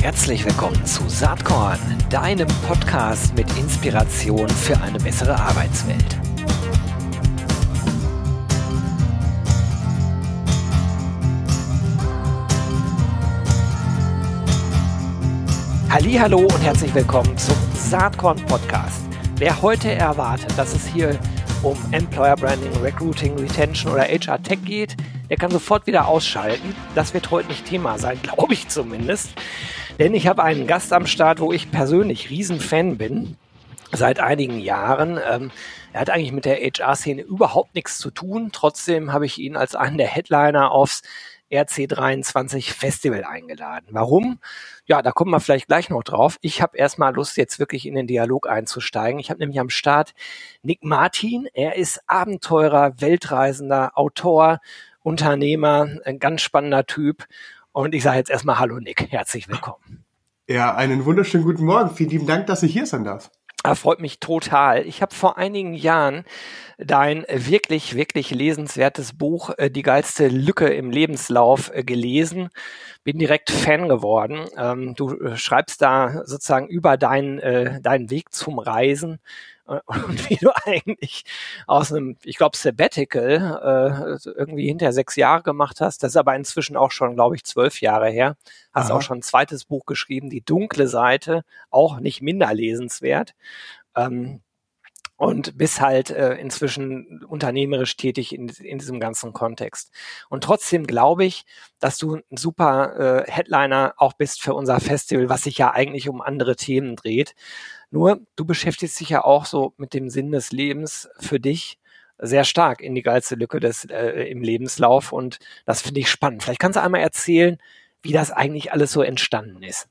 Herzlich willkommen zu Saatkorn, deinem Podcast mit Inspiration für eine bessere Arbeitswelt. Hallo und herzlich willkommen zum Saatkorn Podcast. Wer heute erwartet, dass es hier um Employer Branding, Recruiting, Retention oder HR Tech geht, der kann sofort wieder ausschalten. Das wird heute nicht Thema sein, glaube ich zumindest. Denn ich habe einen Gast am Start, wo ich persönlich Riesenfan bin. Seit einigen Jahren. Ähm, er hat eigentlich mit der HR-Szene überhaupt nichts zu tun. Trotzdem habe ich ihn als einen der Headliner aufs RC23 Festival eingeladen. Warum? Ja, da kommen wir vielleicht gleich noch drauf. Ich habe erstmal Lust, jetzt wirklich in den Dialog einzusteigen. Ich habe nämlich am Start Nick Martin. Er ist Abenteurer, Weltreisender, Autor, Unternehmer, ein ganz spannender Typ. Und ich sage jetzt erstmal Hallo Nick, herzlich willkommen. Ja, einen wunderschönen guten Morgen. Vielen lieben Dank, dass ich hier sein darf. Er freut mich total. Ich habe vor einigen Jahren dein wirklich, wirklich lesenswertes Buch äh, Die geilste Lücke im Lebenslauf äh, gelesen. Bin direkt Fan geworden. Ähm, du äh, schreibst da sozusagen über deinen, deinen Weg zum Reisen und wie du eigentlich aus einem, ich glaube, Sabbatical äh, irgendwie hinter sechs Jahre gemacht hast. Das ist aber inzwischen auch schon, glaube ich, zwölf Jahre her. Hast Aha. auch schon ein zweites Buch geschrieben, Die dunkle Seite, auch nicht minder lesenswert. Ähm, und bist halt äh, inzwischen unternehmerisch tätig in, in diesem ganzen Kontext. Und trotzdem glaube ich, dass du ein super äh, Headliner auch bist für unser Festival, was sich ja eigentlich um andere Themen dreht. Nur, du beschäftigst dich ja auch so mit dem Sinn des Lebens für dich sehr stark in die geilste Lücke des, äh, im Lebenslauf und das finde ich spannend. Vielleicht kannst du einmal erzählen, wie das eigentlich alles so entstanden ist.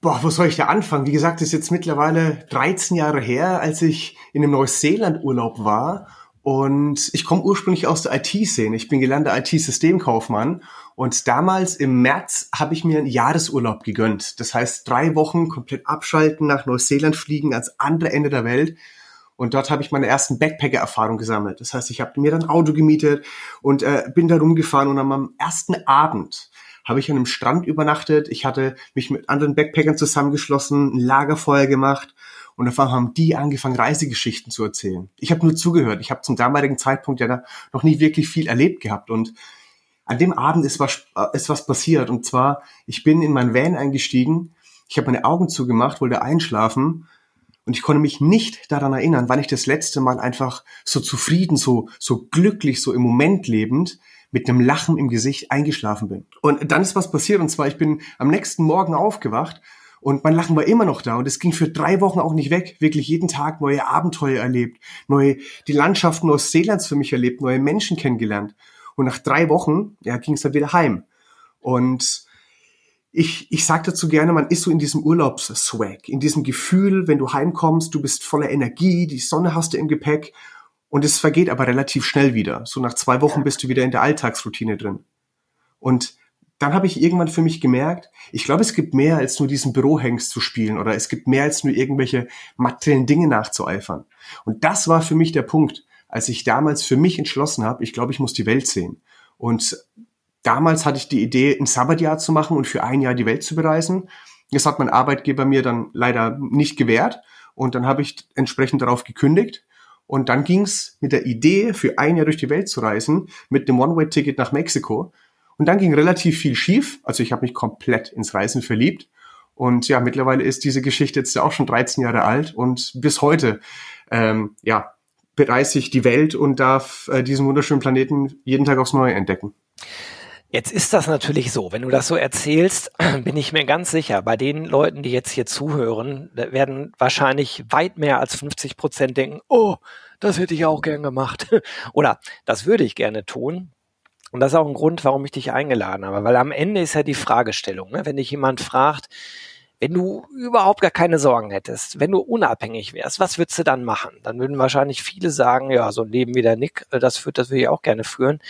Boah, wo soll ich da anfangen? Wie gesagt, ist jetzt mittlerweile 13 Jahre her, als ich in einem Neuseeland-Urlaub war. Und ich komme ursprünglich aus der IT-Szene. Ich bin gelernter IT-Systemkaufmann. Und damals im März habe ich mir einen Jahresurlaub gegönnt. Das heißt, drei Wochen komplett abschalten, nach Neuseeland fliegen, ans andere Ende der Welt. Und dort habe ich meine ersten Backpacker-Erfahrung gesammelt. Das heißt, ich habe mir dann Auto gemietet und äh, bin da rumgefahren. Und am ersten Abend habe ich an einem Strand übernachtet. Ich hatte mich mit anderen Backpackern zusammengeschlossen, ein Lagerfeuer gemacht und auf einmal haben die angefangen, Reisegeschichten zu erzählen. Ich habe nur zugehört. Ich habe zum damaligen Zeitpunkt ja noch nie wirklich viel erlebt gehabt und an dem Abend ist was, äh, ist was passiert und zwar, ich bin in mein Van eingestiegen, ich habe meine Augen zugemacht, wollte einschlafen und ich konnte mich nicht daran erinnern, wann ich das letzte Mal einfach so zufrieden, so, so glücklich, so im Moment lebend mit einem Lachen im Gesicht eingeschlafen bin. Und dann ist was passiert und zwar, ich bin am nächsten Morgen aufgewacht und mein Lachen war immer noch da und es ging für drei Wochen auch nicht weg. Wirklich jeden Tag neue Abenteuer erlebt, neue, die Landschaften Neuseelands für mich erlebt, neue Menschen kennengelernt. Und nach drei Wochen, ja, ging es dann wieder heim. Und ich, ich sage dazu gerne, man ist so in diesem Urlaubsswag, in diesem Gefühl, wenn du heimkommst, du bist voller Energie, die Sonne hast du im Gepäck und es vergeht aber relativ schnell wieder. So nach zwei Wochen bist du wieder in der Alltagsroutine drin. Und dann habe ich irgendwann für mich gemerkt, ich glaube, es gibt mehr als nur diesen Bürohengst zu spielen oder es gibt mehr als nur irgendwelche materiellen Dinge nachzueifern. Und das war für mich der Punkt, als ich damals für mich entschlossen habe, ich glaube, ich muss die Welt sehen. Und damals hatte ich die Idee, ein Sabbatjahr zu machen und für ein Jahr die Welt zu bereisen. Das hat mein Arbeitgeber mir dann leider nicht gewährt und dann habe ich entsprechend darauf gekündigt und dann ging's mit der Idee, für ein Jahr durch die Welt zu reisen, mit dem One-Way-Ticket nach Mexiko. Und dann ging relativ viel schief. Also ich habe mich komplett ins Reisen verliebt. Und ja, mittlerweile ist diese Geschichte jetzt ja auch schon 13 Jahre alt und bis heute, ähm, ja, bereise ich die Welt und darf äh, diesen wunderschönen Planeten jeden Tag aufs Neue entdecken. Jetzt ist das natürlich so, wenn du das so erzählst, bin ich mir ganz sicher, bei den Leuten, die jetzt hier zuhören, werden wahrscheinlich weit mehr als 50 Prozent denken, oh, das hätte ich auch gern gemacht. Oder das würde ich gerne tun. Und das ist auch ein Grund, warum ich dich eingeladen habe, weil am Ende ist ja die Fragestellung, ne? wenn dich jemand fragt, wenn du überhaupt gar keine Sorgen hättest, wenn du unabhängig wärst, was würdest du dann machen? Dann würden wahrscheinlich viele sagen, ja, so ein Leben wie der Nick, äh, das führt, das will ich auch gerne führen.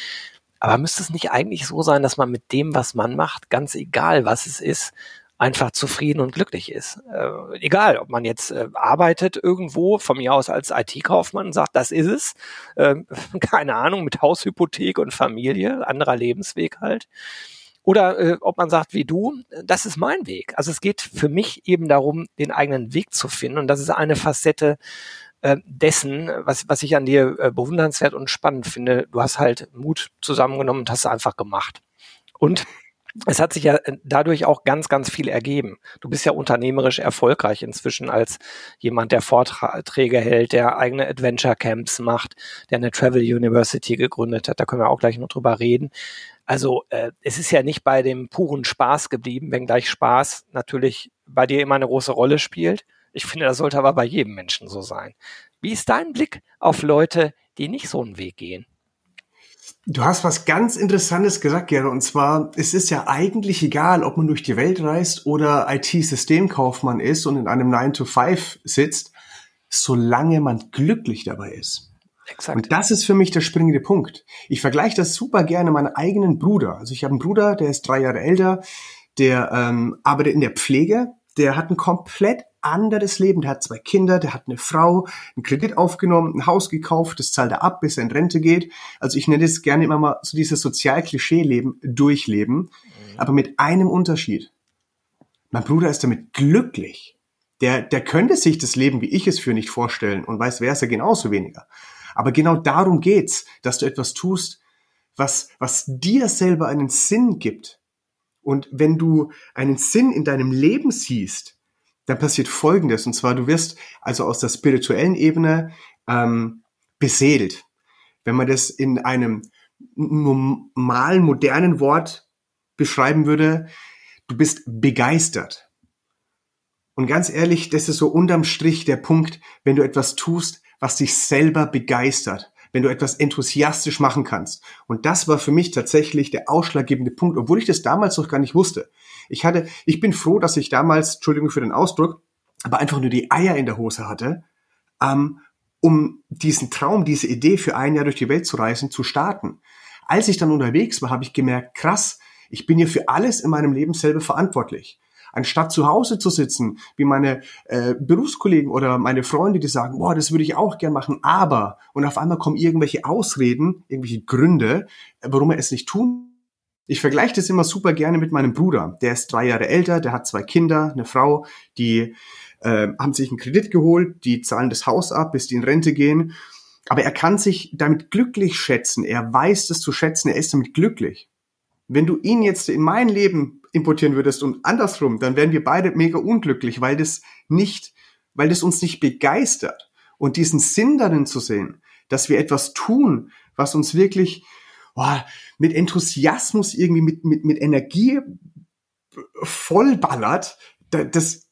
Aber müsste es nicht eigentlich so sein, dass man mit dem, was man macht, ganz egal was es ist, einfach zufrieden und glücklich ist. Äh, egal, ob man jetzt äh, arbeitet irgendwo, von mir aus als IT-Kaufmann sagt, das ist es. Äh, keine Ahnung, mit Haushypothek und Familie, anderer Lebensweg halt. Oder äh, ob man sagt, wie du, das ist mein Weg. Also es geht für mich eben darum, den eigenen Weg zu finden. Und das ist eine Facette äh, dessen, was, was ich an dir äh, bewundernswert und spannend finde. Du hast halt Mut zusammengenommen und hast es einfach gemacht. Und es hat sich ja äh, dadurch auch ganz, ganz viel ergeben. Du bist ja unternehmerisch erfolgreich inzwischen als jemand, der Vorträge hält, der eigene Adventure Camps macht, der eine Travel University gegründet hat. Da können wir auch gleich noch drüber reden. Also äh, es ist ja nicht bei dem puren Spaß geblieben, wenngleich Spaß natürlich bei dir immer eine große Rolle spielt. Ich finde, das sollte aber bei jedem Menschen so sein. Wie ist dein Blick auf Leute, die nicht so einen Weg gehen? Du hast was ganz Interessantes gesagt, Gero, und zwar, es ist ja eigentlich egal, ob man durch die Welt reist oder IT-Systemkaufmann ist und in einem 9-to-5 sitzt, solange man glücklich dabei ist. Exakt. Und das ist für mich der springende Punkt. Ich vergleiche das super gerne meinen eigenen Bruder. Also ich habe einen Bruder, der ist drei Jahre älter, der ähm, arbeitet in der Pflege, der hat ein komplett anderes Leben. Der hat zwei Kinder, der hat eine Frau, einen Kredit aufgenommen, ein Haus gekauft, das zahlt er ab, bis er in Rente geht. Also ich nenne es gerne immer mal so dieses Sozial-Klischee-Leben durchleben, mhm. aber mit einem Unterschied. Mein Bruder ist damit glücklich. Der, der könnte sich das Leben, wie ich es für nicht vorstellen und weiß, wer ist er genauso weniger. Aber genau darum geht's, dass du etwas tust, was, was dir selber einen Sinn gibt. Und wenn du einen Sinn in deinem Leben siehst, dann passiert Folgendes. Und zwar, du wirst also aus der spirituellen Ebene ähm, beseelt. Wenn man das in einem normalen, modernen Wort beschreiben würde, du bist begeistert. Und ganz ehrlich, das ist so unterm Strich der Punkt, wenn du etwas tust, was dich selber begeistert, wenn du etwas enthusiastisch machen kannst. Und das war für mich tatsächlich der ausschlaggebende Punkt, obwohl ich das damals noch gar nicht wusste. Ich hatte, ich bin froh, dass ich damals, Entschuldigung für den Ausdruck, aber einfach nur die Eier in der Hose hatte, ähm, um diesen Traum, diese Idee für ein Jahr durch die Welt zu reisen, zu starten. Als ich dann unterwegs war, habe ich gemerkt, krass, ich bin hier für alles in meinem Leben selber verantwortlich. Anstatt zu Hause zu sitzen, wie meine äh, Berufskollegen oder meine Freunde, die sagen, boah, das würde ich auch gern machen, aber, und auf einmal kommen irgendwelche Ausreden, irgendwelche Gründe, warum er es nicht tun ich vergleiche das immer super gerne mit meinem Bruder. Der ist drei Jahre älter, der hat zwei Kinder, eine Frau, die äh, haben sich einen Kredit geholt, die zahlen das Haus ab, bis die in Rente gehen. Aber er kann sich damit glücklich schätzen. Er weiß das zu schätzen. Er ist damit glücklich. Wenn du ihn jetzt in mein Leben importieren würdest und andersrum, dann wären wir beide mega unglücklich, weil das nicht, weil das uns nicht begeistert. Und diesen Sinn darin zu sehen, dass wir etwas tun, was uns wirklich oh, mit Enthusiasmus irgendwie, mit, mit, mit Energie vollballert, das,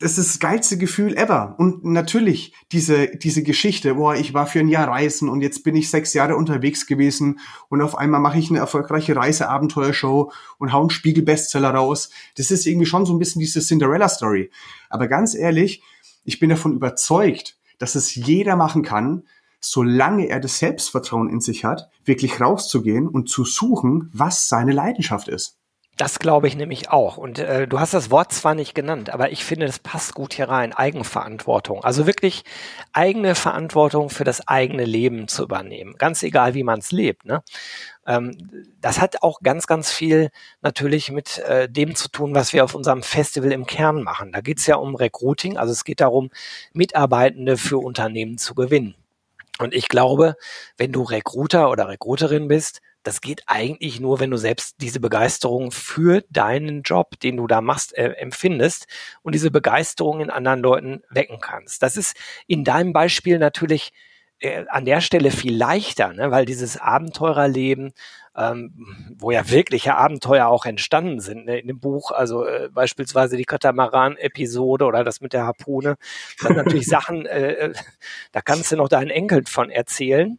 das ist das geilste Gefühl ever. Und natürlich diese, diese Geschichte, boah, ich war für ein Jahr reisen und jetzt bin ich sechs Jahre unterwegs gewesen und auf einmal mache ich eine erfolgreiche Reiseabenteuershow und hau einen Spiegel-Bestseller raus. Das ist irgendwie schon so ein bisschen diese Cinderella-Story. Aber ganz ehrlich, ich bin davon überzeugt, dass es jeder machen kann, solange er das Selbstvertrauen in sich hat, wirklich rauszugehen und zu suchen, was seine Leidenschaft ist. Das glaube ich nämlich auch. Und äh, du hast das Wort zwar nicht genannt, aber ich finde, das passt gut hier rein. Eigenverantwortung. Also wirklich eigene Verantwortung für das eigene Leben zu übernehmen. Ganz egal, wie man es lebt. Ne? Ähm, das hat auch ganz, ganz viel natürlich mit äh, dem zu tun, was wir auf unserem Festival im Kern machen. Da geht es ja um Recruiting. Also es geht darum, Mitarbeitende für Unternehmen zu gewinnen. Und ich glaube, wenn du Recruiter oder Recruiterin bist, das geht eigentlich nur, wenn du selbst diese Begeisterung für deinen Job, den du da machst, äh, empfindest und diese Begeisterung in anderen Leuten wecken kannst. Das ist in deinem Beispiel natürlich äh, an der Stelle viel leichter, ne? weil dieses Abenteurerleben, ähm, wo ja wirkliche Abenteuer auch entstanden sind ne? in dem Buch, also äh, beispielsweise die Katamaran-Episode oder das mit der Harpune, das sind natürlich Sachen, äh, äh, da kannst du noch deinen Enkeln von erzählen.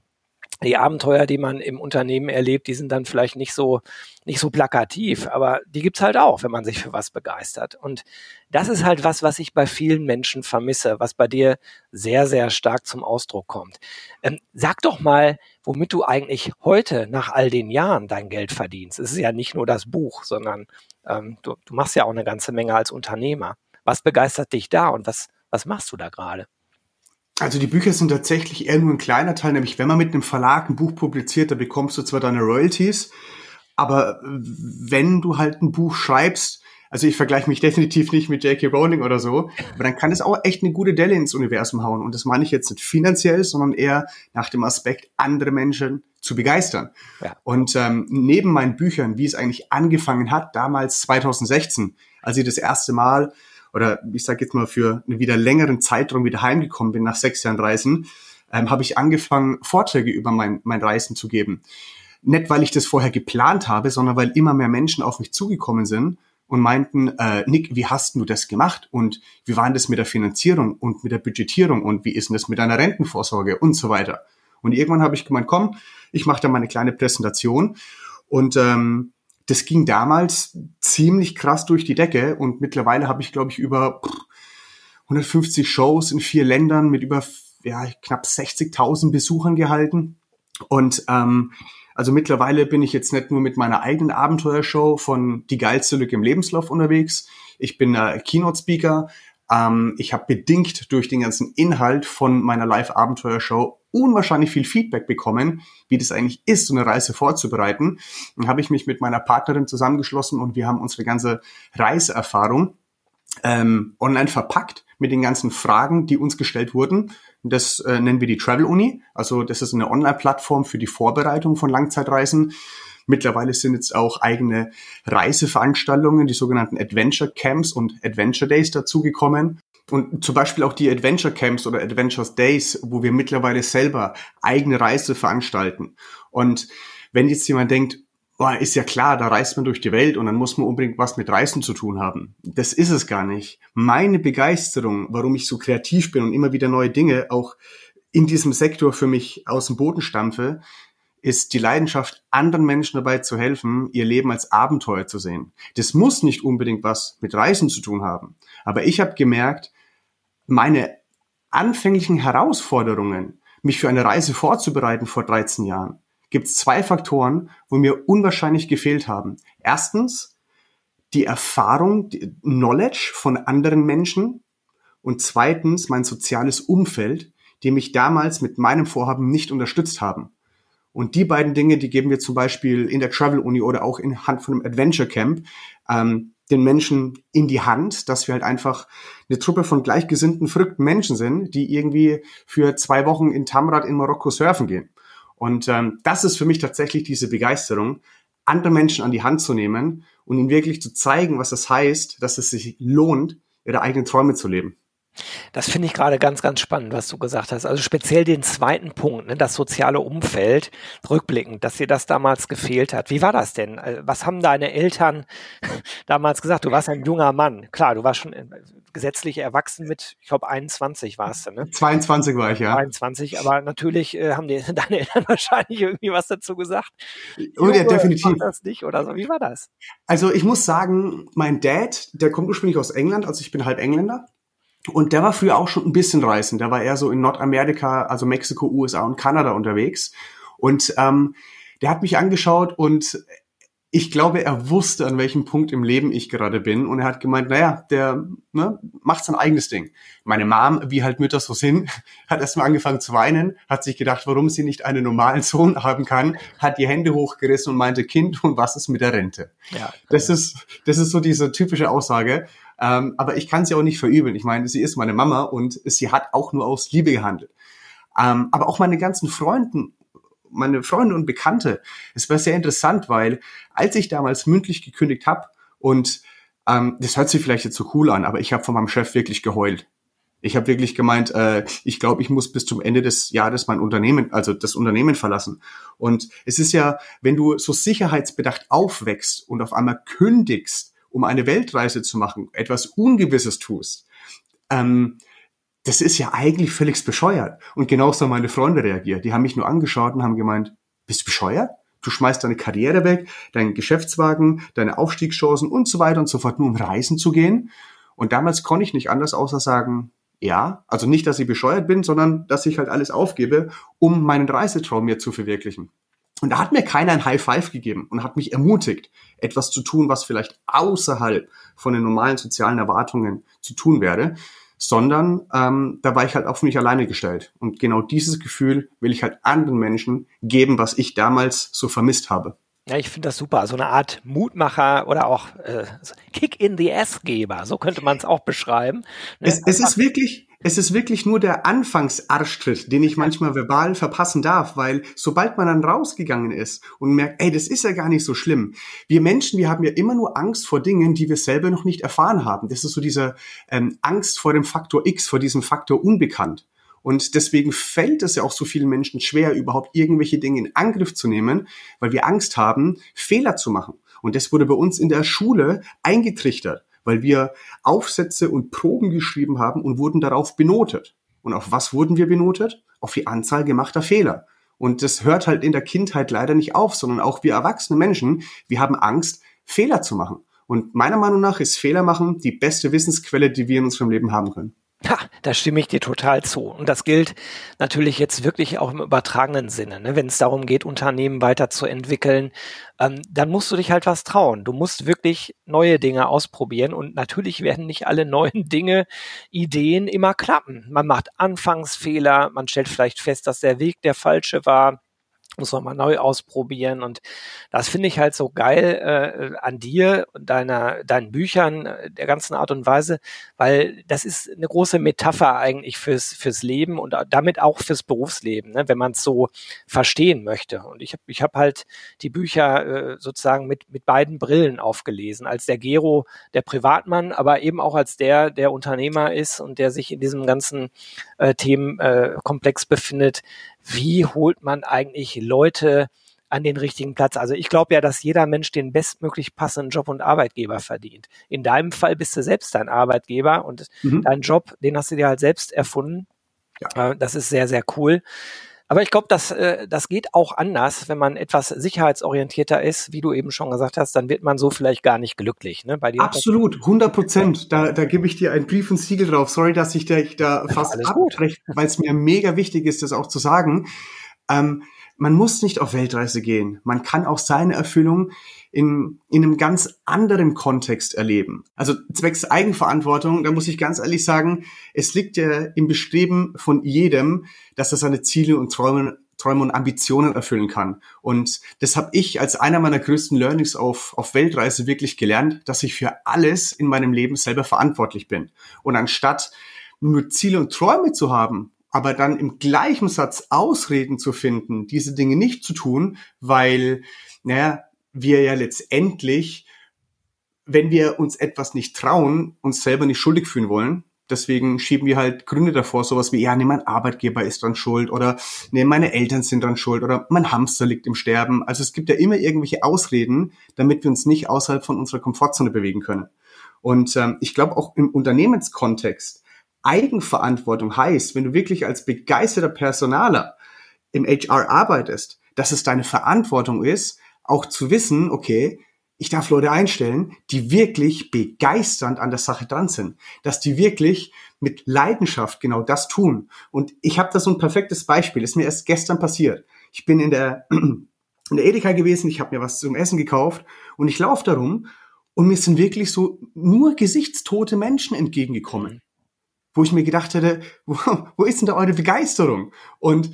Die Abenteuer, die man im Unternehmen erlebt, die sind dann vielleicht nicht so, nicht so plakativ, aber die gibt's halt auch, wenn man sich für was begeistert. Und das ist halt was, was ich bei vielen Menschen vermisse, was bei dir sehr, sehr stark zum Ausdruck kommt. Ähm, sag doch mal, womit du eigentlich heute nach all den Jahren dein Geld verdienst. Es ist ja nicht nur das Buch, sondern ähm, du, du machst ja auch eine ganze Menge als Unternehmer. Was begeistert dich da und was, was machst du da gerade? Also die Bücher sind tatsächlich eher nur ein kleiner Teil, nämlich wenn man mit einem Verlag ein Buch publiziert, da bekommst du zwar deine Royalties, aber wenn du halt ein Buch schreibst, also ich vergleiche mich definitiv nicht mit J.K. Rowling oder so, aber dann kann es auch echt eine gute Delle ins Universum hauen. Und das meine ich jetzt nicht finanziell, sondern eher nach dem Aspekt, andere Menschen zu begeistern. Ja. Und ähm, neben meinen Büchern, wie es eigentlich angefangen hat, damals 2016, als ich das erste Mal oder ich sage jetzt mal für einen wieder längeren Zeitraum wieder heimgekommen bin nach sechs Jahren Reisen, ähm, habe ich angefangen, Vorträge über mein, mein Reisen zu geben. Nicht, weil ich das vorher geplant habe, sondern weil immer mehr Menschen auf mich zugekommen sind und meinten, äh, Nick, wie hast du das gemacht und wie war denn das mit der Finanzierung und mit der Budgetierung und wie ist denn das mit deiner Rentenvorsorge und so weiter. Und irgendwann habe ich gemeint, komm, ich mache da mal eine kleine Präsentation und ähm, das ging damals ziemlich krass durch die Decke und mittlerweile habe ich, glaube ich, über 150 Shows in vier Ländern mit über ja, knapp 60.000 Besuchern gehalten. Und ähm, also mittlerweile bin ich jetzt nicht nur mit meiner eigenen Abenteuershow von Die geilste Lücke im Lebenslauf unterwegs. Ich bin äh, Keynote-Speaker. Ähm, ich habe bedingt durch den ganzen Inhalt von meiner Live-Abenteuershow unwahrscheinlich viel Feedback bekommen, wie das eigentlich ist, so eine Reise vorzubereiten. Dann habe ich mich mit meiner Partnerin zusammengeschlossen und wir haben unsere ganze Reiseerfahrung ähm, online verpackt mit den ganzen Fragen, die uns gestellt wurden. Das äh, nennen wir die Travel Uni. Also das ist eine Online-Plattform für die Vorbereitung von Langzeitreisen. Mittlerweile sind jetzt auch eigene Reiseveranstaltungen, die sogenannten Adventure Camps und Adventure Days dazugekommen. Und zum Beispiel auch die Adventure Camps oder Adventures Days, wo wir mittlerweile selber eigene Reise veranstalten. Und wenn jetzt jemand denkt, boah, ist ja klar, da reist man durch die Welt und dann muss man unbedingt was mit Reisen zu tun haben. Das ist es gar nicht. Meine Begeisterung, warum ich so kreativ bin und immer wieder neue Dinge auch in diesem Sektor für mich aus dem Boden stampfe, ist die Leidenschaft, anderen Menschen dabei zu helfen, ihr Leben als Abenteuer zu sehen. Das muss nicht unbedingt was mit Reisen zu tun haben. Aber ich habe gemerkt, meine anfänglichen Herausforderungen, mich für eine Reise vorzubereiten vor 13 Jahren, gibt es zwei Faktoren, wo mir unwahrscheinlich gefehlt haben. Erstens die Erfahrung, die Knowledge von anderen Menschen und zweitens mein soziales Umfeld, die mich damals mit meinem Vorhaben nicht unterstützt haben. Und die beiden Dinge, die geben wir zum Beispiel in der Travel Uni oder auch in Hand von einem Adventure Camp. Ähm, den Menschen in die Hand, dass wir halt einfach eine Truppe von gleichgesinnten, verrückten Menschen sind, die irgendwie für zwei Wochen in Tamrat in Marokko surfen gehen. Und ähm, das ist für mich tatsächlich diese Begeisterung, andere Menschen an die Hand zu nehmen und ihnen wirklich zu zeigen, was das heißt, dass es sich lohnt, ihre eigenen Träume zu leben. Das finde ich gerade ganz, ganz spannend, was du gesagt hast. Also speziell den zweiten Punkt, ne, das soziale Umfeld, rückblickend, dass dir das damals gefehlt hat. Wie war das denn? Äh, was haben deine Eltern damals gesagt? Du warst ein junger Mann. Klar, du warst schon äh, gesetzlich erwachsen mit, ich glaube, 21 warst du, ne? 22 war ich, ja. 22, aber natürlich äh, haben dir deine Eltern wahrscheinlich irgendwie was dazu gesagt. Oh ja, definitiv. Das nicht oder so. Wie war das? Also ich muss sagen, mein Dad, der kommt ursprünglich aus England, also ich bin halb Engländer. Und der war früher auch schon ein bisschen reisend. Der war eher so in Nordamerika, also Mexiko, USA und Kanada unterwegs. Und ähm, der hat mich angeschaut und ich glaube, er wusste, an welchem Punkt im Leben ich gerade bin. Und er hat gemeint, naja, der ne, macht sein eigenes Ding. Meine Mom, wie halt Mütter so sind, hat erstmal angefangen zu weinen, hat sich gedacht, warum sie nicht einen normalen Sohn haben kann, hat die Hände hochgerissen und meinte, Kind, und was ist mit der Rente? Ja, das ist, das ist so diese typische Aussage. Ähm, aber ich kann sie auch nicht verübeln. Ich meine, sie ist meine Mama und sie hat auch nur aus Liebe gehandelt. Ähm, aber auch meine ganzen Freunden, meine Freunde und Bekannte, es war sehr interessant, weil als ich damals mündlich gekündigt habe und ähm, das hört sich vielleicht jetzt so cool an, aber ich habe von meinem Chef wirklich geheult. Ich habe wirklich gemeint, äh, ich glaube, ich muss bis zum Ende des Jahres mein Unternehmen, also das Unternehmen verlassen. Und es ist ja, wenn du so sicherheitsbedacht aufwächst und auf einmal kündigst, um eine Weltreise zu machen, etwas Ungewisses tust, ähm, das ist ja eigentlich völlig bescheuert. Und genauso haben meine Freunde reagiert. Die haben mich nur angeschaut und haben gemeint, bist du bescheuert? Du schmeißt deine Karriere weg, deinen Geschäftswagen, deine Aufstiegschancen und so weiter und so fort, nur um reisen zu gehen. Und damals konnte ich nicht anders außer sagen, ja, also nicht, dass ich bescheuert bin, sondern dass ich halt alles aufgebe, um meinen Reisetraum mir zu verwirklichen. Und da hat mir keiner ein High Five gegeben und hat mich ermutigt, etwas zu tun, was vielleicht außerhalb von den normalen sozialen Erwartungen zu tun wäre, sondern ähm, da war ich halt auf mich alleine gestellt. Und genau dieses Gefühl will ich halt anderen Menschen geben, was ich damals so vermisst habe. Ja, ich finde das super. So eine Art Mutmacher oder auch äh, Kick in the Ass-Geber, so könnte man es auch beschreiben. Ne? Es, es ist wirklich, es ist wirklich nur der Anfangsarschtritt, den ich manchmal verbal verpassen darf, weil sobald man dann rausgegangen ist und merkt, ey, das ist ja gar nicht so schlimm. Wir Menschen, wir haben ja immer nur Angst vor Dingen, die wir selber noch nicht erfahren haben. Das ist so diese ähm, Angst vor dem Faktor X, vor diesem Faktor Unbekannt. Und deswegen fällt es ja auch so vielen Menschen schwer, überhaupt irgendwelche Dinge in Angriff zu nehmen, weil wir Angst haben, Fehler zu machen. Und das wurde bei uns in der Schule eingetrichtert weil wir Aufsätze und Proben geschrieben haben und wurden darauf benotet. Und auf was wurden wir benotet? Auf die Anzahl gemachter Fehler. Und das hört halt in der Kindheit leider nicht auf, sondern auch wir erwachsene Menschen, wir haben Angst, Fehler zu machen. Und meiner Meinung nach ist Fehler machen die beste Wissensquelle, die wir in unserem Leben haben können. Ha, da stimme ich dir total zu. Und das gilt natürlich jetzt wirklich auch im übertragenen Sinne. Ne? Wenn es darum geht, Unternehmen weiterzuentwickeln, ähm, dann musst du dich halt was trauen. Du musst wirklich neue Dinge ausprobieren. Und natürlich werden nicht alle neuen Dinge, Ideen immer klappen. Man macht Anfangsfehler, man stellt vielleicht fest, dass der Weg der falsche war muss man mal neu ausprobieren. Und das finde ich halt so geil äh, an dir und deiner, deinen Büchern, äh, der ganzen Art und Weise, weil das ist eine große Metapher eigentlich fürs, fürs Leben und damit auch fürs Berufsleben, ne, wenn man es so verstehen möchte. Und ich habe ich hab halt die Bücher äh, sozusagen mit, mit beiden Brillen aufgelesen, als der Gero, der Privatmann, aber eben auch als der, der Unternehmer ist und der sich in diesem ganzen äh, Themenkomplex befindet, wie holt man eigentlich Leute an den richtigen Platz. Also ich glaube ja, dass jeder Mensch den bestmöglich passenden Job und Arbeitgeber verdient. In deinem Fall bist du selbst dein Arbeitgeber und mhm. dein Job, den hast du dir halt selbst erfunden. Ja. Äh, das ist sehr, sehr cool. Aber ich glaube, dass äh, das geht auch anders, wenn man etwas sicherheitsorientierter ist, wie du eben schon gesagt hast, dann wird man so vielleicht gar nicht glücklich. Ne? Bei dir Absolut, 100 Prozent. Da, da gebe ich dir einen Brief und Siegel drauf. Sorry, dass ich da, da fast abbreche, weil es mir mega wichtig ist, das auch zu sagen. Ähm, man muss nicht auf Weltreise gehen. Man kann auch seine Erfüllung in, in einem ganz anderen Kontext erleben. Also zwecks Eigenverantwortung, da muss ich ganz ehrlich sagen, es liegt ja im Bestreben von jedem, dass er seine Ziele und Träume, Träume und Ambitionen erfüllen kann. Und das habe ich als einer meiner größten Learnings auf, auf Weltreise wirklich gelernt, dass ich für alles in meinem Leben selber verantwortlich bin. Und anstatt nur Ziele und Träume zu haben aber dann im gleichen Satz Ausreden zu finden, diese Dinge nicht zu tun, weil, naja, wir ja letztendlich, wenn wir uns etwas nicht trauen, uns selber nicht schuldig fühlen wollen. Deswegen schieben wir halt Gründe davor, sowas wie, ja, nee, mein Arbeitgeber ist dran schuld oder nee, meine Eltern sind dran schuld oder mein Hamster liegt im Sterben. Also es gibt ja immer irgendwelche Ausreden, damit wir uns nicht außerhalb von unserer Komfortzone bewegen können. Und ähm, ich glaube auch im Unternehmenskontext, Eigenverantwortung heißt, wenn du wirklich als begeisterter Personaler im HR arbeitest, dass es deine Verantwortung ist, auch zu wissen, okay, ich darf Leute einstellen, die wirklich begeisternd an der Sache dran sind, dass die wirklich mit Leidenschaft genau das tun. Und ich habe da so ein perfektes Beispiel, ist mir erst gestern passiert. Ich bin in der in der Edeka gewesen, ich habe mir was zum Essen gekauft und ich laufe darum und mir sind wirklich so nur gesichtstote Menschen entgegengekommen wo ich mir gedacht hätte, wo, wo ist denn da eure Begeisterung? Und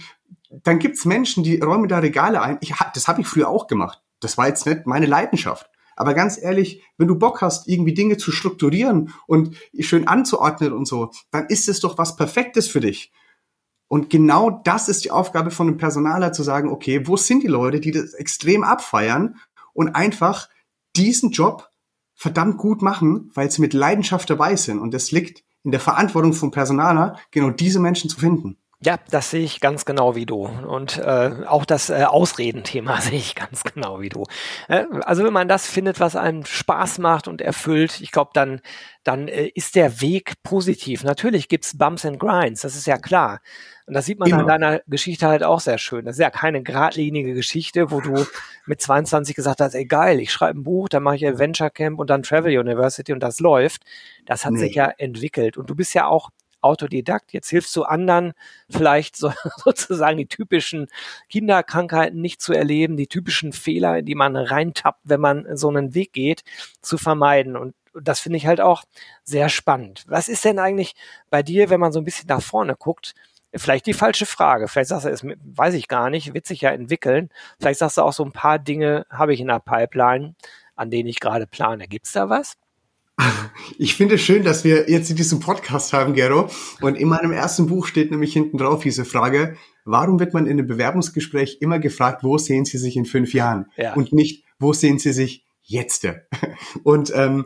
dann gibt's Menschen, die räumen da Regale ein. Ich, das habe ich früher auch gemacht. Das war jetzt nicht meine Leidenschaft. Aber ganz ehrlich, wenn du Bock hast, irgendwie Dinge zu strukturieren und schön anzuordnen und so, dann ist es doch was Perfektes für dich. Und genau das ist die Aufgabe von einem Personaler zu sagen, okay, wo sind die Leute, die das extrem abfeiern und einfach diesen Job verdammt gut machen, weil sie mit Leidenschaft dabei sind. Und das liegt in der Verantwortung vom Personaler, genau diese Menschen zu finden. Ja, das sehe ich ganz genau wie du. Und äh, auch das äh, Ausredenthema sehe ich ganz genau wie du. Äh, also wenn man das findet, was einem Spaß macht und erfüllt, ich glaube, dann, dann äh, ist der Weg positiv. Natürlich gibt's Bumps and Grinds, das ist ja klar. Und das sieht man Immer. an deiner Geschichte halt auch sehr schön. Das ist ja keine geradlinige Geschichte, wo du mit 22 gesagt hast, ey geil, ich schreibe ein Buch, dann mache ich Adventure Camp und dann Travel University und das läuft. Das hat nee. sich ja entwickelt. Und du bist ja auch Autodidakt. Jetzt hilfst du anderen vielleicht so, sozusagen die typischen Kinderkrankheiten nicht zu erleben, die typischen Fehler, in die man reintappt, wenn man so einen Weg geht, zu vermeiden. Und das finde ich halt auch sehr spannend. Was ist denn eigentlich bei dir, wenn man so ein bisschen nach vorne guckt? Vielleicht die falsche Frage. Vielleicht sagst du, es weiß ich gar nicht, wird sich ja entwickeln. Vielleicht sagst du auch so ein paar Dinge habe ich in der Pipeline, an denen ich gerade plane. Gibt's da was? Ich finde es schön, dass wir jetzt in diesem Podcast haben, Gero. Und in meinem ersten Buch steht nämlich hinten drauf diese Frage, warum wird man in einem Bewerbungsgespräch immer gefragt, wo sehen Sie sich in fünf Jahren? Ja. Und nicht, wo sehen Sie sich jetzt? Und ähm,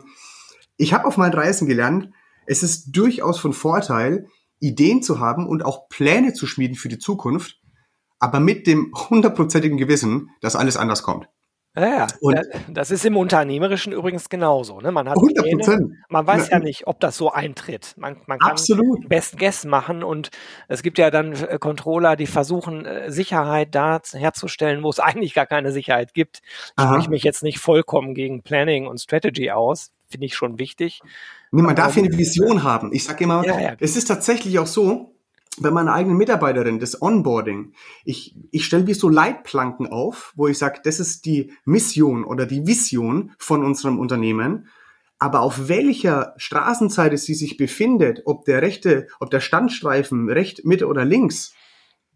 ich habe auf meinen Reisen gelernt, es ist durchaus von Vorteil, Ideen zu haben und auch Pläne zu schmieden für die Zukunft, aber mit dem hundertprozentigen Gewissen, dass alles anders kommt. Ja, ja. das ist im Unternehmerischen übrigens genauso. Ne? Man hat 100 Pläne, man weiß ja nicht, ob das so eintritt. Man, man kann Absolut. Best Guess machen und es gibt ja dann äh, Controller, die versuchen, äh, Sicherheit da herzustellen, wo es eigentlich gar keine Sicherheit gibt. Ich spreche mich jetzt nicht vollkommen gegen Planning und Strategy aus, finde ich schon wichtig. Nee, man darf hier eine Vision haben. Ich sage immer, ja, ja. es ist tatsächlich auch so, bei meiner eigenen Mitarbeiterin, das Onboarding, ich, ich stelle wie so Leitplanken auf, wo ich sage, das ist die Mission oder die Vision von unserem Unternehmen. Aber auf welcher Straßenseite sie sich befindet, ob der rechte, ob der Standstreifen recht, Mitte oder links,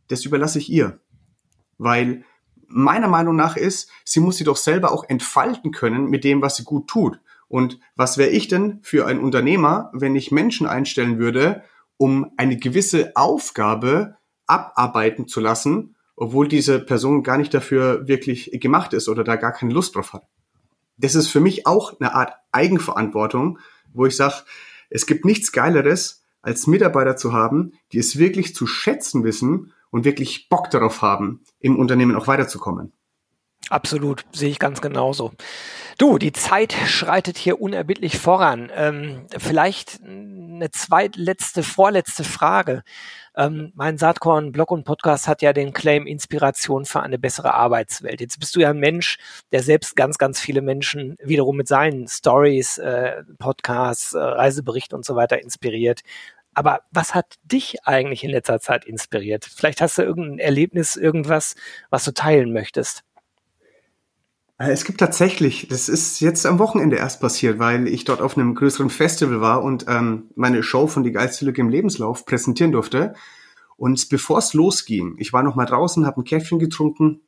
das überlasse ich ihr. Weil meiner Meinung nach ist, sie muss sie doch selber auch entfalten können mit dem, was sie gut tut. Und was wäre ich denn für ein Unternehmer, wenn ich Menschen einstellen würde, um eine gewisse Aufgabe abarbeiten zu lassen, obwohl diese Person gar nicht dafür wirklich gemacht ist oder da gar keine Lust drauf hat. Das ist für mich auch eine Art Eigenverantwortung, wo ich sage, es gibt nichts Geileres, als Mitarbeiter zu haben, die es wirklich zu schätzen wissen und wirklich Bock darauf haben, im Unternehmen auch weiterzukommen. Absolut, sehe ich ganz genauso. Du, die Zeit schreitet hier unerbittlich voran. Ähm, vielleicht eine zweitletzte, vorletzte Frage. Ähm, mein Saatkorn Blog und Podcast hat ja den Claim Inspiration für eine bessere Arbeitswelt. Jetzt bist du ja ein Mensch, der selbst ganz, ganz viele Menschen wiederum mit seinen Stories, äh, Podcasts, äh, Reiseberichten und so weiter inspiriert. Aber was hat dich eigentlich in letzter Zeit inspiriert? Vielleicht hast du irgendein Erlebnis, irgendwas, was du teilen möchtest. Äh, es gibt tatsächlich, das ist jetzt am Wochenende erst passiert, weil ich dort auf einem größeren Festival war und ähm, meine Show von Die geilste Lücke im Lebenslauf präsentieren durfte. Und bevor es losging, ich war noch mal draußen, habe ein Käffchen getrunken,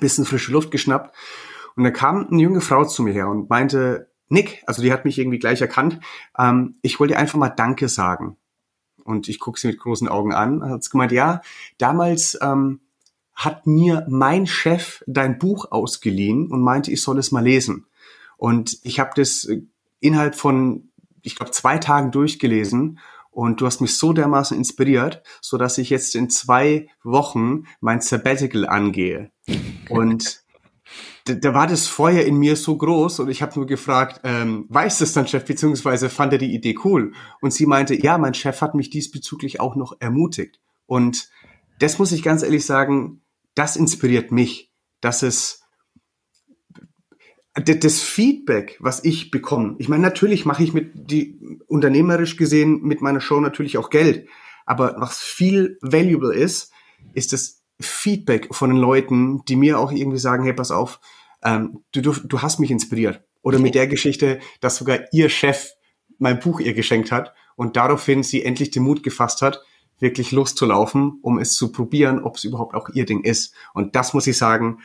bisschen frische Luft geschnappt und da kam eine junge Frau zu mir her und meinte, Nick, also die hat mich irgendwie gleich erkannt, ähm, ich wollte einfach mal Danke sagen. Und ich gucke sie mit großen Augen an, hat gemeint, ja, damals ähm, hat mir mein Chef dein Buch ausgeliehen und meinte, ich soll es mal lesen. Und ich habe das äh, innerhalb von, ich glaube, zwei Tagen durchgelesen und du hast mich so dermaßen inspiriert, so dass ich jetzt in zwei Wochen mein Sabbatical angehe. Und da, war das Feuer in mir so groß und ich habe nur gefragt, ähm, weiß das dein Chef, beziehungsweise fand er die Idee cool? Und sie meinte, ja, mein Chef hat mich diesbezüglich auch noch ermutigt. Und das muss ich ganz ehrlich sagen, das inspiriert mich, dass es das Feedback, was ich bekomme. Ich meine, natürlich mache ich mit die unternehmerisch gesehen mit meiner Show natürlich auch Geld, aber was viel valuable ist, ist das Feedback von den Leuten, die mir auch irgendwie sagen, hey, pass auf, ähm, du, du, du hast mich inspiriert. Oder mit der Geschichte, dass sogar ihr Chef mein Buch ihr geschenkt hat und daraufhin sie endlich den Mut gefasst hat, wirklich loszulaufen, um es zu probieren, ob es überhaupt auch ihr Ding ist. Und das muss ich sagen,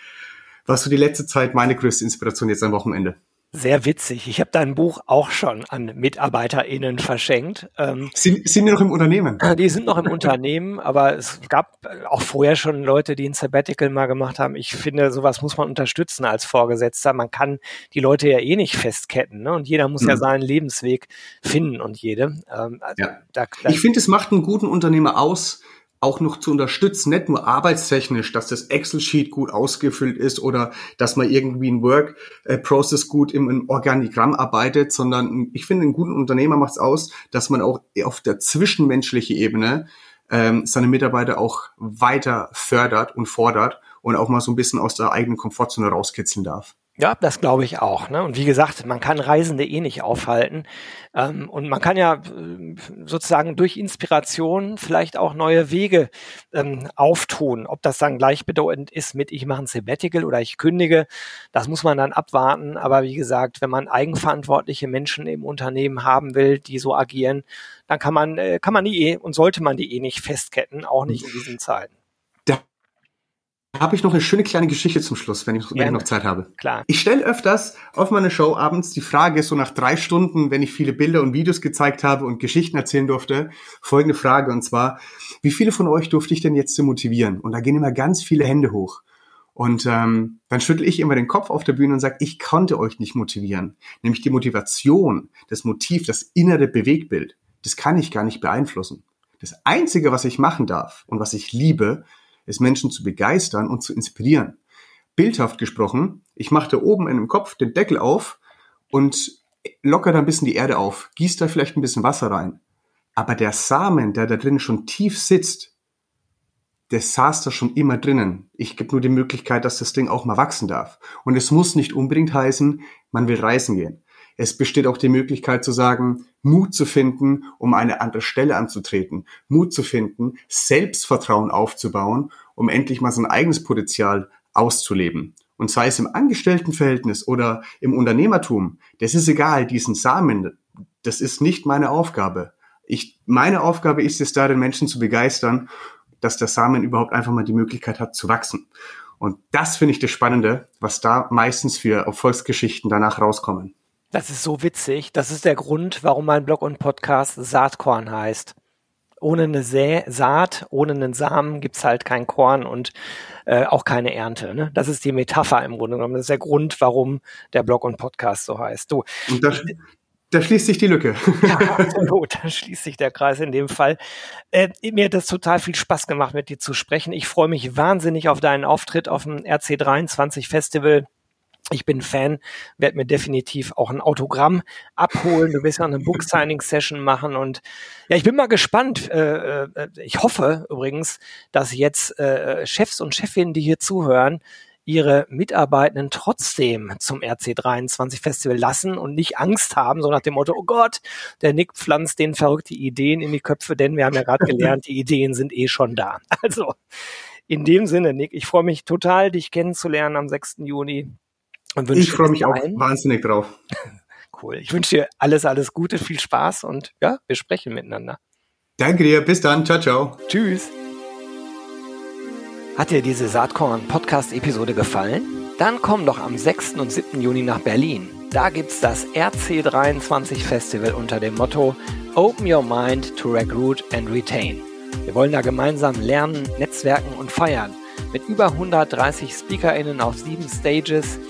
war so die letzte Zeit meine größte Inspiration jetzt am Wochenende. Sehr witzig. Ich habe dein Buch auch schon an MitarbeiterInnen verschenkt. Ähm, sind, sind die noch im Unternehmen? Die sind noch im Unternehmen, aber es gab auch vorher schon Leute, die ein Sabbatical mal gemacht haben. Ich finde, sowas muss man unterstützen als Vorgesetzter. Man kann die Leute ja eh nicht festketten, ne? Und jeder muss mhm. ja seinen Lebensweg finden und jede. Ähm, ja. da, da, ich finde, es macht einen guten Unternehmer aus, auch noch zu unterstützen, nicht nur arbeitstechnisch, dass das Excel-Sheet gut ausgefüllt ist oder dass man irgendwie ein Work-Process gut im, Organigramm arbeitet, sondern ich finde, ein guter Unternehmer macht es aus, dass man auch auf der zwischenmenschlichen Ebene ähm, seine Mitarbeiter auch weiter fördert und fordert und auch mal so ein bisschen aus der eigenen Komfortzone rauskitzeln darf. Ja, das glaube ich auch. Ne? Und wie gesagt, man kann Reisende eh nicht aufhalten. Ähm, und man kann ja äh, sozusagen durch Inspiration vielleicht auch neue Wege ähm, auftun. Ob das dann gleichbedeutend ist mit ich mache ein Sabbatical oder ich kündige, das muss man dann abwarten. Aber wie gesagt, wenn man eigenverantwortliche Menschen im Unternehmen haben will, die so agieren, dann kann man, äh, kann man die eh und sollte man die eh nicht festketten, auch nicht in diesen Zeiten habe ich noch eine schöne kleine Geschichte zum Schluss, wenn ich, wenn ich noch Zeit habe. Klar. Ich stelle öfters auf meine Show abends die Frage, so nach drei Stunden, wenn ich viele Bilder und Videos gezeigt habe und Geschichten erzählen durfte, folgende Frage und zwar, wie viele von euch durfte ich denn jetzt motivieren? Und da gehen immer ganz viele Hände hoch. Und ähm, dann schüttel ich immer den Kopf auf der Bühne und sage, ich konnte euch nicht motivieren. Nämlich die Motivation, das Motiv, das innere Bewegbild, das kann ich gar nicht beeinflussen. Das Einzige, was ich machen darf und was ich liebe, ist Menschen zu begeistern und zu inspirieren. Bildhaft gesprochen, ich mache da oben in dem Kopf den Deckel auf und locker da ein bisschen die Erde auf, gieße da vielleicht ein bisschen Wasser rein. Aber der Samen, der da drin schon tief sitzt, der saß da schon immer drinnen. Ich gebe nur die Möglichkeit, dass das Ding auch mal wachsen darf. Und es muss nicht unbedingt heißen, man will reisen gehen. Es besteht auch die Möglichkeit zu sagen, Mut zu finden, um eine andere Stelle anzutreten, Mut zu finden, Selbstvertrauen aufzubauen, um endlich mal sein eigenes Potenzial auszuleben. Und sei es im Angestelltenverhältnis oder im Unternehmertum, das ist egal, diesen Samen, das ist nicht meine Aufgabe. Ich, meine Aufgabe ist es da, den Menschen zu begeistern, dass der Samen überhaupt einfach mal die Möglichkeit hat zu wachsen. Und das finde ich das Spannende, was da meistens für Erfolgsgeschichten danach rauskommen. Das ist so witzig. Das ist der Grund, warum mein Blog und Podcast Saatkorn heißt. Ohne eine Sä Saat, ohne einen Samen gibt's halt kein Korn und äh, auch keine Ernte. Ne? Das ist die Metapher im Grunde genommen. Das ist der Grund, warum der Blog und Podcast so heißt. Du, und da, da schließt sich die Lücke. ja, absolut. Da schließt sich der Kreis in dem Fall. Äh, mir hat das total viel Spaß gemacht, mit dir zu sprechen. Ich freue mich wahnsinnig auf deinen Auftritt auf dem RC23 Festival ich bin Fan, werde mir definitiv auch ein Autogramm abholen. Du wirst ja eine Book Signing Session machen und ja, ich bin mal gespannt. Äh, äh, ich hoffe übrigens, dass jetzt äh, Chefs und Chefinnen, die hier zuhören, ihre Mitarbeitenden trotzdem zum RC23 Festival lassen und nicht Angst haben, so nach dem Motto, oh Gott, der Nick pflanzt den verrückte Ideen in die Köpfe, denn wir haben ja gerade gelernt, die Ideen sind eh schon da. Also in dem Sinne, Nick, ich freue mich total, dich kennenzulernen am 6. Juni ich freue mich auch wahnsinnig drauf. Cool. Ich wünsche dir alles, alles Gute, viel Spaß und ja, wir sprechen miteinander. Danke dir. Bis dann. Ciao, ciao. Tschüss. Hat dir diese Saatkorn-Podcast-Episode gefallen? Dann komm doch am 6. und 7. Juni nach Berlin. Da gibt's das RC23 Festival unter dem Motto Open Your Mind to Recruit and Retain. Wir wollen da gemeinsam lernen, netzwerken und feiern. Mit über 130 SpeakerInnen auf sieben Stages –